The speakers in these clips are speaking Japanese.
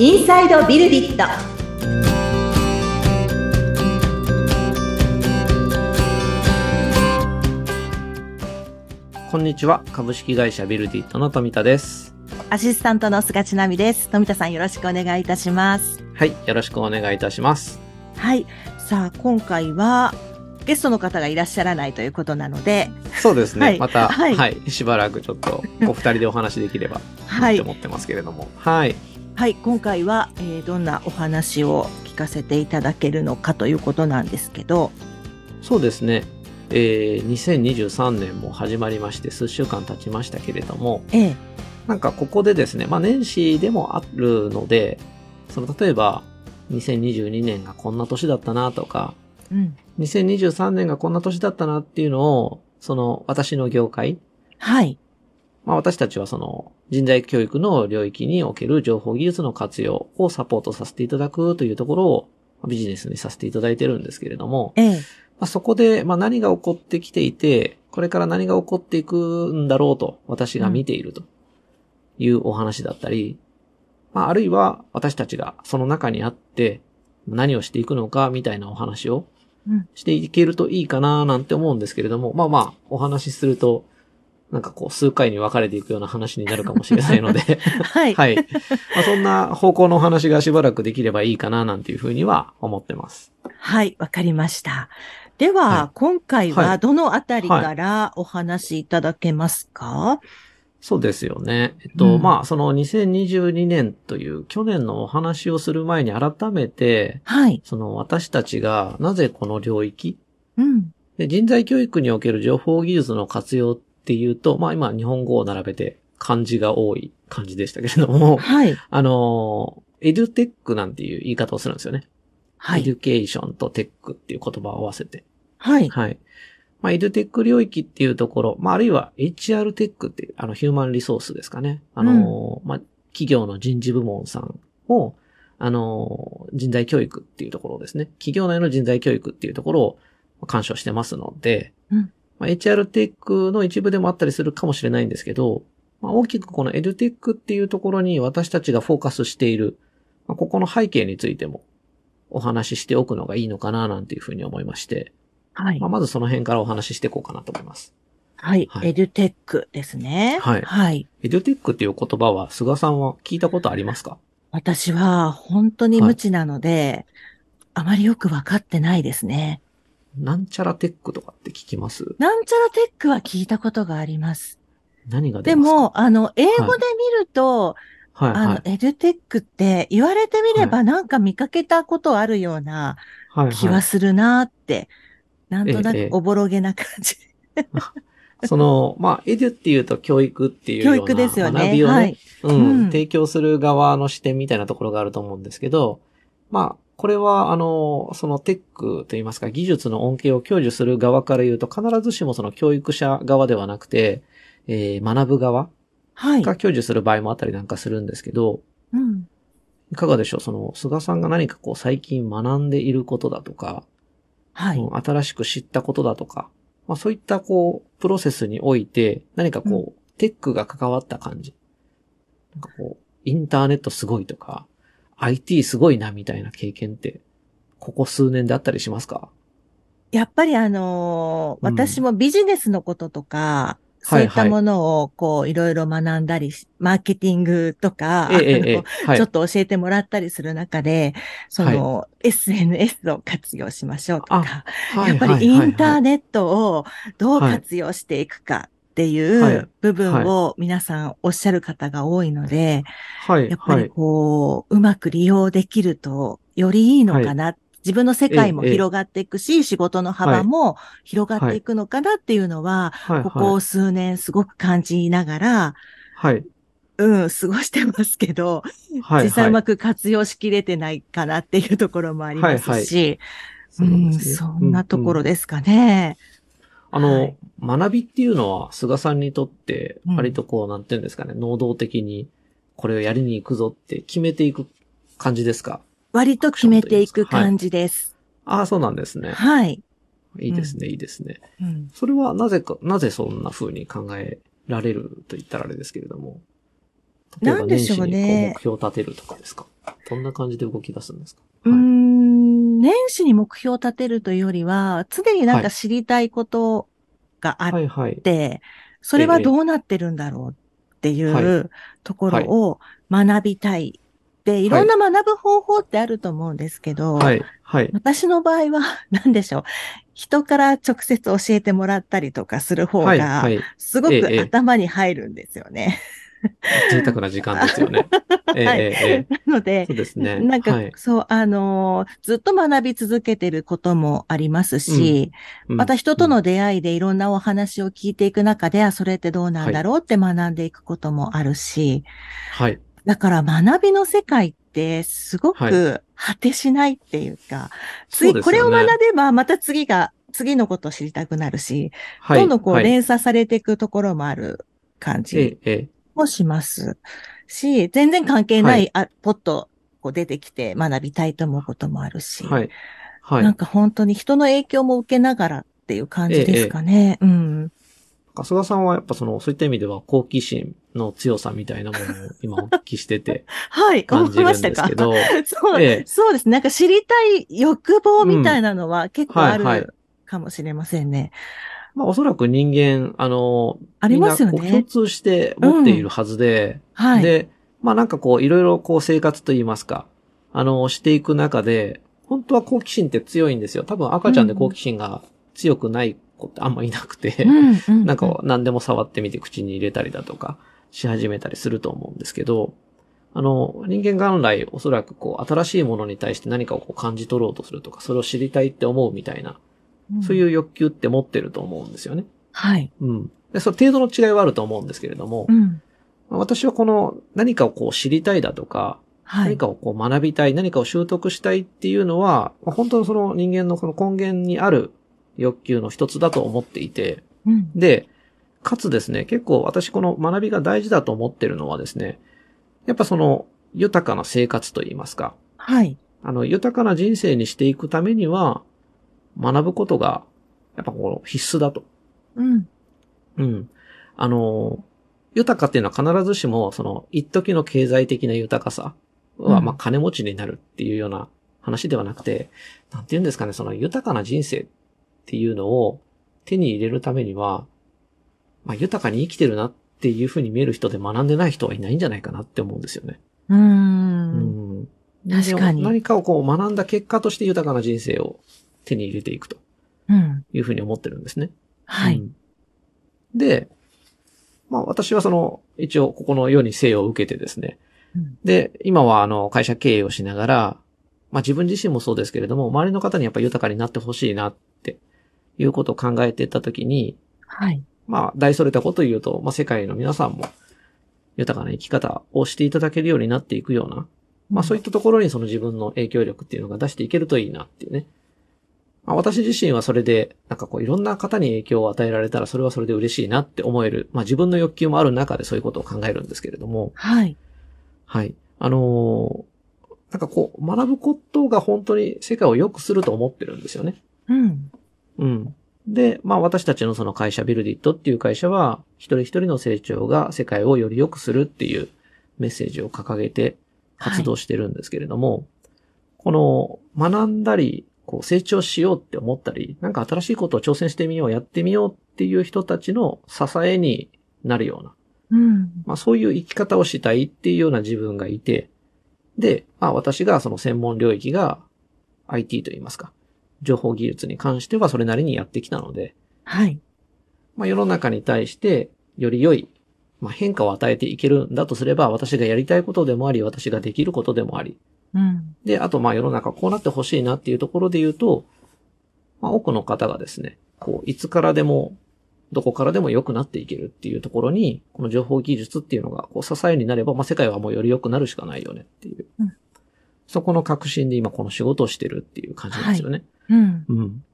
インサイドビルディットこんにちは。株式会社ビルディットの富田です。アシスタントの菅千奈美です富田さんよろしくお願いいたしますはい。よろしくお願いいたします。はいさあ今回はゲストの方がいらっしゃらないということなのでそうですね。はいまた、ははいい、しばらくちょっと、お二人でお話できれば、はいと思ってますけれども。はい。はい今回は、えーどんなお話を聞かせていただけるのかということなんですけど。そうですね。えー、2023年も始まりまして、数週間経ちましたけれども、ええ。なんかここでですね、まあ年始でもあるので、その例えば、2022年がこんな年だったなとか、うん。2023年がこんな年だったなっていうのを、その私の業界、はいまあ私たちはその人材教育の領域における情報技術の活用をサポートさせていただくというところをビジネスにさせていただいてるんですけれども、ええ。まあ、そこでまあ何が起こってきていて、これから何が起こっていくんだろうと私が見ているというお話だったり、まああるいは私たちがその中にあって何をしていくのかみたいなお話をうん。していけるといいかななんて思うんですけれども、まあまあお話しするとなんかこう数回に分かれていくような話になるかもしれないので、はい、はい。まあ、そんな方向のお話がしばらくできればいいかななんていうふうには思ってます。はい、わかりました。では、はい今回ははいどのあたりからお話しいただけますか、そうですよね。えっと、うんまあ、その2022年という去年のお話をする前に改めて、はい。その私たちがなぜこの領域？うん。で人材教育における情報技術の活用っていうと、まあ今日本語を並べて漢字が多い感じでしたけれども、はい。あの、 EduTech なんていう言い方をするんですよね。はい。 education と tech っていう言葉を合わせて。はい。はい。まあ、 EduTech 領域っていうところ、まあ、あるいは HR テックっていう、あの、 human resource ですかね。あの、まあ、企業の人事部門さんを、あの、人材教育っていうところですね。企業内の人材教育っていうところを干渉してますので、うんまあ、HR テックの一部でもあったりするかもしれないんですけど、まあ、大きくこのエデュテックっていうところに私たちがフォーカスしている、まあ、ここの背景についてもお話ししておくのがいいのかななんていうふうに思いまして、はいまあ、。まずその辺からお話ししていこうかなと思います。はい。はいエデュテックですね。はいはい。エデュテックっていう言葉は、菅さんは聞いたことありますか？私は本当に無知なので、あまりよくわかってないですね。なんちゃらテックとかって聞きます？なんちゃらテックは聞いたことがあります。何がでも、あの、英語で見ると、はいあのは、い。エデュテックって言われてみればなんか見かけたことあるようなはい気ははするなって、なんとなええくおぼろげな感じ。い。その、まあ、エデュっていうと教育っていうような教育ですよね。学びをね、はい。うん、うん提供する側の視点みたいなところがあると思うんですけど、まあ、これは、あの、そのテックといいますか、技術の恩恵を享受する側から言うと、必ずしもその教育者側ではなくて、えー学ぶ側はい。が享受する場合もあったりなんかするんですけど、うん。いかがでしょう？その、菅さんが何かこう最近学んでいることだとか、はい。うん新しく知ったことだとか、まあそういったこう、プロセスにおいて、何かこう、テックが関わった感じ。なんかこう、インターネットすごいとか、IT すごいなみたいな経験って、ここ数年であったりしますか？やっぱりあのーうん。私もビジネスのこととか、そういったものをこういろいろ学んだりし、マーケティングとか、ええ。ちょっと教えてもらったりする中で、その、SNS を活用しましょうとか、はいやっぱりインターネネットをどうはい。活用していくかってはい。いう部分を皆さんおっしゃる方が多いので、はい、やっぱりはい。こう、うまく利用できるとよりいいのかな。自分の世界もええ広がっていくし、仕事の幅も広がっていくのかなっていうのは、はい、ここはい。数年すごく感じながら、はい、うん、過ごしてますけど、はい。実際うはいまく活用しきれてないかなっていうところもありますし、そん、なところですかね。あの、はい学びっていうのは、菅さんにとって、うん。割とこう、なんていうんですかね、能動的に、これをやりに行くぞって決めていく感じですか？割と決めていく感じです。ああ、そうなんですね。はい。いいですね、いいですね。うん。それはなぜか、なぜそんな風に考えられると言ったらあれですけれども。例えばなんでしょ年始にこううね。目標を立てるとかですか？どんな感じで動き出すんですか？はい。ん、年始に目標を立てるというよりは、常になんはい。か知りたいことがあっはいはい。て、それはどうなってるんだろうっていはうところを学びたい。で、いろんな学ぶ方法ってあると思うんですけど、はい。はい。私の場合は、何でしょう。人から直接教えてもらったりとかする方はい。がは、い。すごくええ頭に入るんですよね。贅沢な時間ですよね。ええはいええええなのでそ、うですね。なんか、はいそう、あのーずっと学び続けてることもありますし、うんまた人との出会いでいろんなお話を聞いていく中で、あ、それってどうなんだろうって学んでいくこともあるし、はい。だから学びの世界ってすごはいく果てしないっていうか、次、そうですよねこれを学べばまた次が、次のことを知りたくなるし、はい。どんどんこうはい連鎖されていくところもある感えじ。もしますし、全然関係ない、はあポッとこう出てきて学びたいと思うこともあるし、はい。はい。なんか本当に人の影響も受けながらっていう感じですかね。うん。菅さんはやっぱその、そういった意味では好奇心の強さみたいなものを今お聞きしてて はい、思感じるんでいましたか？すけど、そう、ええそうです。なんか知りたい欲望みたいなのは結構あるかもしれませんね。まあおそらく人間、あの、ありますよねみんなこう共通して持っているはずで、はい。で、まあなんかこういろいろこう生活といいますか、あの、していく中で、本当は好奇心って強いんですよ。多分赤ちゃんで好奇心が強くない子ってあんまいなくて、うんうん なんか何でも触ってみて口に入れたりだとかし始めたりすると思うんですけど、あの、人間元来おそらくこう新しいものに対して何かをこう感じ取ろうとするとか、それを知りたいって思うみたいな、そういう欲求って持ってると思うんですよね。はい。うん。で、その程度の違いはあると思うんですけれども、うん。まあ私はこの何かをこう知りたいだとか、はい。何かをこう学びたい、何かを習得したいっていうのは、まあ本当のその人間のこの根源にある欲求の一つだと思っていて、うん。で、かつですね、結構私この学びが大事だと思ってるのはですね、やっぱその豊かな生活といいますか、はい。あの豊かな人生にしていくためには、学ぶことが、やっぱこう必須だと。うん。うん。あの、豊かっていうのは必ずしも、その、一時の経済的な豊かさは、うんまあ、金持ちになるっていうような話ではなくて、なんて言うんですかね、その豊かな人生っていうのを手に入れるためには、まあ、豊かに生きてるなっていうふうに見える人で学んでない人はいないんじゃないかなって思うんですよね。うー。うんん。確かに何かをこう学んだ結果として豊かな人生を手に入れていくとうん。いうふうに思ってるんですね。はい。うんで、まあ私はその、一応ここの世に生を受けてですね。うんで、今はあの、会社経営をしながら、まあ自分自身もそうですけれども、周りの方にやっぱ豊かになってほしいなっていうことを考えていったときに、はい。まあ大それたことを言うと、まあ世界の皆さんも豊かな生き方をしていただけるようになっていくような、まあそういったところにその自分の影響力っていうのが出していけるといいなっていうね。まあ私自身はそれで、なんかこういろんな方に影響を与えられたらそれはそれで嬉しいなって思える。まあ自分の欲求もある中でそういうことを考えるんですけれども、はい。はい。あのーなんかこう学ぶことが本当に世界を良くすると思ってるんですよね。うん。うん。で、まあ私たちのその会社ビルディットっていう会社は、一人一人の成長が世界をより良くするっていうメッセージを掲げて活動してるんですけれども、この学んだり、こう成長しようって思ったり、なんか新しいことを挑戦してみよう、やってみようっていう人たちの支えになるような、うん。まあそういう生き方をしたいっていうような自分がいて、で、まあ私がその専門領域が IT といいますか、情報技術に関してはそれなりにやってきたので、はい。まあ世の中に対してより良い、まあ変化を与えていけるんだとすれば、私がやりたいことでもあり、私ができることでもあり、うん。で、あとまあ世の中こうなってほしいなっていうところで言うと、まあ多くの方がですね、こう、いつからでも、どこからでも良くなっていけるっていうところに、この情報技術っていうのがこう支えになれば、まあ世界はもうより良くなるしかないよねっていう。うんそこの確信で今この仕事をしてるっていう感じなんですよね。うん。うん。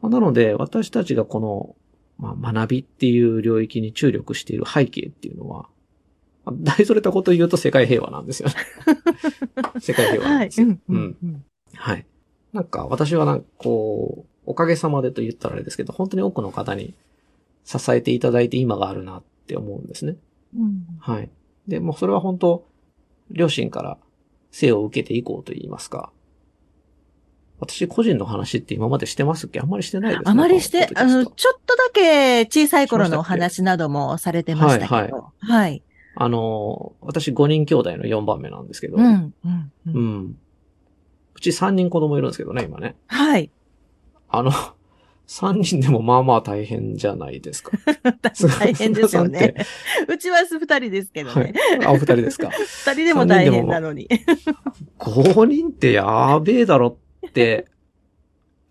まあなので、私たちがこの、まあ、学びっていう領域に注力している背景っていうのは、まあ大それたことを言うと世界平和なんですよね。世界平和なんはい。ですよ。うん。うん。うん。はい。なんか、私はなんかこう、おかげさまでと言ったらあれですけど、本当に多くの方に支えていただいて今があるなって思うんですね。うん。はい。で、もうそれは本当両親から生を受けていこうと言いますか。私個人の話って今までしてますっけ？あんまりしてないですね。あまりして、あの、ちちょっとだけ小さい頃のお話などもされてましたけど。はいはい。はい。あの、私5人兄弟の4番目なんですけど、うん、うん、う。うんん。うち3人子供いるんですけどね、今ね。はい。あの、3人でもまあまあ大変じゃないですか。大変ですよね。うちは二人ですけどはいね。。あ、お二人ですか。二人でも大変なのに。5人ってやべえだろって、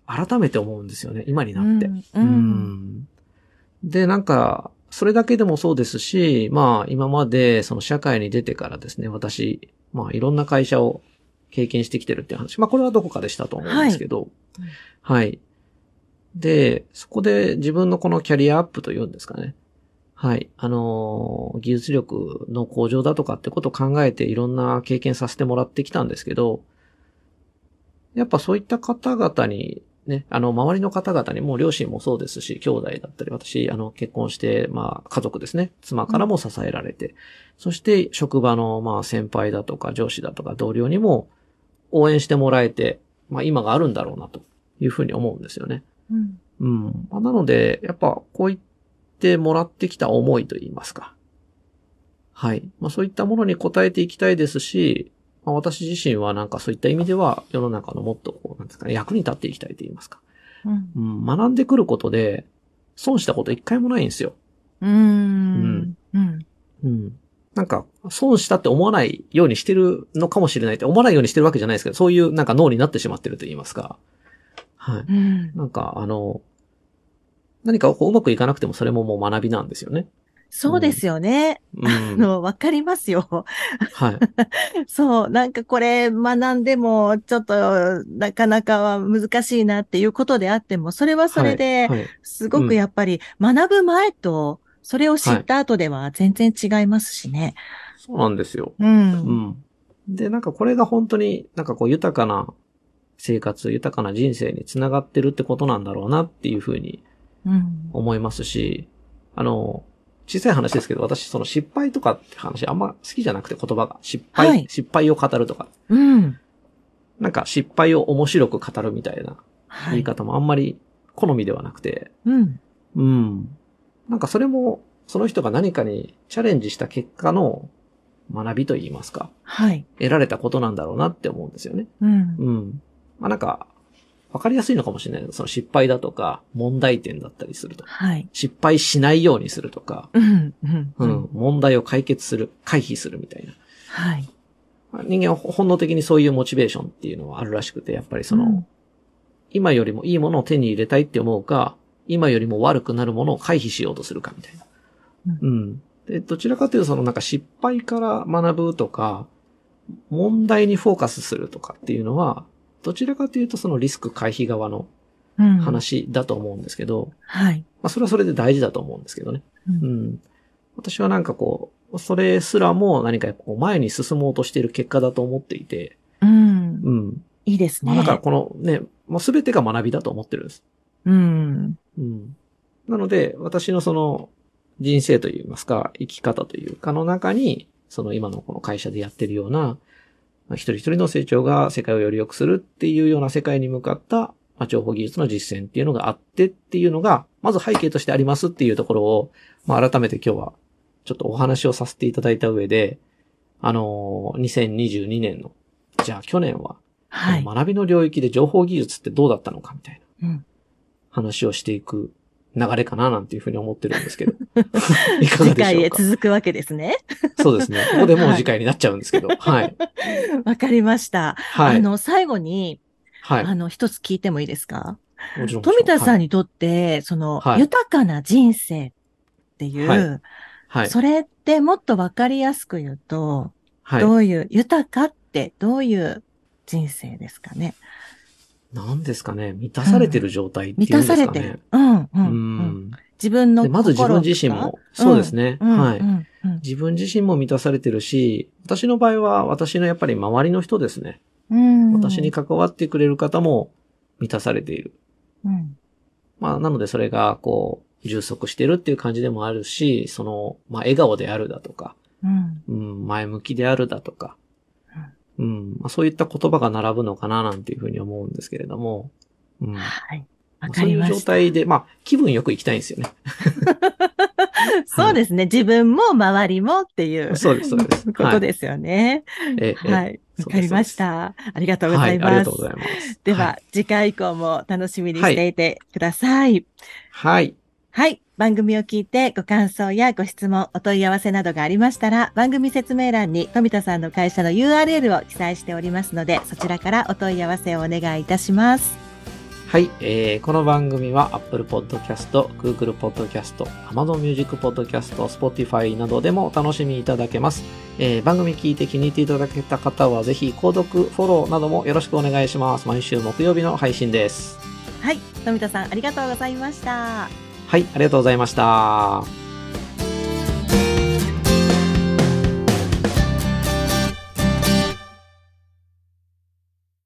改めて思うんですよね、今になって。うんううんんで、なんか、それだけでもそうですし、まあ、今まで、その社会に出てからですね、私、まあ、いろんな会社を経験してきてるっていう話。まあ、これはどこかでしたと思うんですけど、はい。で、そこで自分のこのキャリアアップというんですかね。はい。あのー技術力の向上だとかってことを考えていろんな経験させてもらってきたんですけど、やっぱそういった方々に、ね、あの、周りの方々にもう両親もそうですし、兄弟だったり、私、あの、結婚して、まあ、家族ですね。妻からも支えられて、そして、職場の、まあ、先輩だとか、上司だとか、同僚にも、応援してもらえて、まあ、今があるんだろうな、というふうに思うんですよね。うんうん。まあなので、やっぱ、こう言ってもらってきた思いと言いますか。はい。まあそういったものに応えていきたいですし、まあ、私自身はなんかそういった意味では、世の中のもっとこう、なんですかね、役に立っていきたいと言いますか。うんうん。学んでくることで、損したこと一回もないんですよ。うーん。うん。うん。なんか、損したって思わないようにしてるのかもしれないって、思わないようにしてるわけじゃないですけど、そういうなんか脳になってしまってると言いますか。はい。うん。なんか、あの、何かこううまくいかなくてもそれももう学びなんですよね。そうですよね。うん。あの、わかりますよ。はい。そう、なんかこれ学んでも、ちょっと、なかなかは難しいなっていうことであっても、それはそれで、はいはいすごくやっぱり学ぶ前と、それを知った後では全然違いますしね。そうなんですよ。う。うんん。で、なんかこれが本当になんかこう豊かな生活、豊かな人生につながってるってことなんだろうなっていうふうにうん。思いますし、あの、小さい話ですけど、私その失敗とかって話あんま好きじゃなくて言葉が。失敗、はい失敗を語るとか。うん。なんか失敗を面白く語るみたいなはい。言い方もあんまり好みではなくて、うん。うん。なんかそれも、その人が何かにチャレンジした結果の学びと言いますか、はい。得られたことなんだろうなって思うんですよね。うん。うん。まあなんか、わかりやすいのかもしれない。その失敗だとか、問題点だったりすると。はい。失敗しないようにするとか、うん。うん。う。ん、問題を解決する、回避するみたいな。はい。まあ人間は本能的にそういうモチベーションっていうのはあるらしくて、やっぱりその、うん今よりもいいものを手に入れたいって思うか、今よりも悪くなるものを回避しようとするかみたいな。ううん。で、どちらかというとそのなんか失敗から学ぶとか、問題にフォーカスするとかっていうのは、どちらかというとそのリスク回避側のうん。話だと思うんですけど、はい。まあそれはそれで大事だと思うんですけどね。う。うんん。私はなんかこう、それすらも何かこう前に進もうとしている結果だと思っていて、うん。うん。いいですね。まあだからこのね、もうすべてが学びだと思ってるんです。うん。うん。なので、私のその人生といいますか、生き方というかの中に、その今のこの会社でやってるような、まあ一人一人の成長が世界をより良くするっていうような世界に向かった、まあ、情報技術の実践っていうのがあってっていうのが、まず背景としてありますっていうところを、まあ改めて今日はちょっとお話をさせていただいた上で、あのー2022年の、じゃあ去年は、はい。学びの領域で情報技術ってどうだったのかみたいな。うん。話をしていく流れかななんていうふうに思ってるんですけど。いかが次回へでしょうか？続くわけですね。そうですね。ここでもう次回になっちゃうんですけど。はい。わかりました。はい。あの、最後に、はい。あの、一つ聞いてもいいですか？もちろん。富田さんに。にとって、その、はい豊かな人生っていう、はいはい。それってもっとわかりやすく言うと、はい。どういう、豊かってどういう人生ですかね？なんですかね。満たされてる状態ってい満うんですかね。たされてる。うん、うん、ううん。ん。自分のでまず自分自身も、そうですね。うん、はい。うんうん自分自身も満たされてるし、私の場合は私のやっぱり周りの人ですね。うん。私に関わってくれる方も満たされている。うん、まあ、なのでそれが、こう、充足してるっていう感じでもあるし、その、まあ、笑顔であるだとか、うん。うん、前向きであるだとか、うん、まあ、そういった言葉が並ぶのかななんていうふうに思うんですけれども、うん、はい。わかそういう状。態で、まあ、気分よく行きたいんですよね。そうですね。自分も周りもっていう。そうです、そうです。ことですよね。ええはい。わかりました。ありがとうございはい、ありますがとう。ございます。では、次回以降も楽しみにしていてください。はい。はい。番組を聞いてご感想やご質問、お問い合わせなどがありましたら、番組説明欄に富田さんの会社の URL を記載しておりますので、そちらからお問い合わせをお願いいたします。はい、えー、この番組は Apple Podcast、Google Podcast、Amazon Music Podcast、Spotify などでもお楽しみいただけます。えー、番組聞いて気に入っていただけた方はぜひ購読、フォローなどもよろしくお願いします。毎週木曜日の配信です。はい。富田さん、ありがとうございました。はい、ありがとうございました。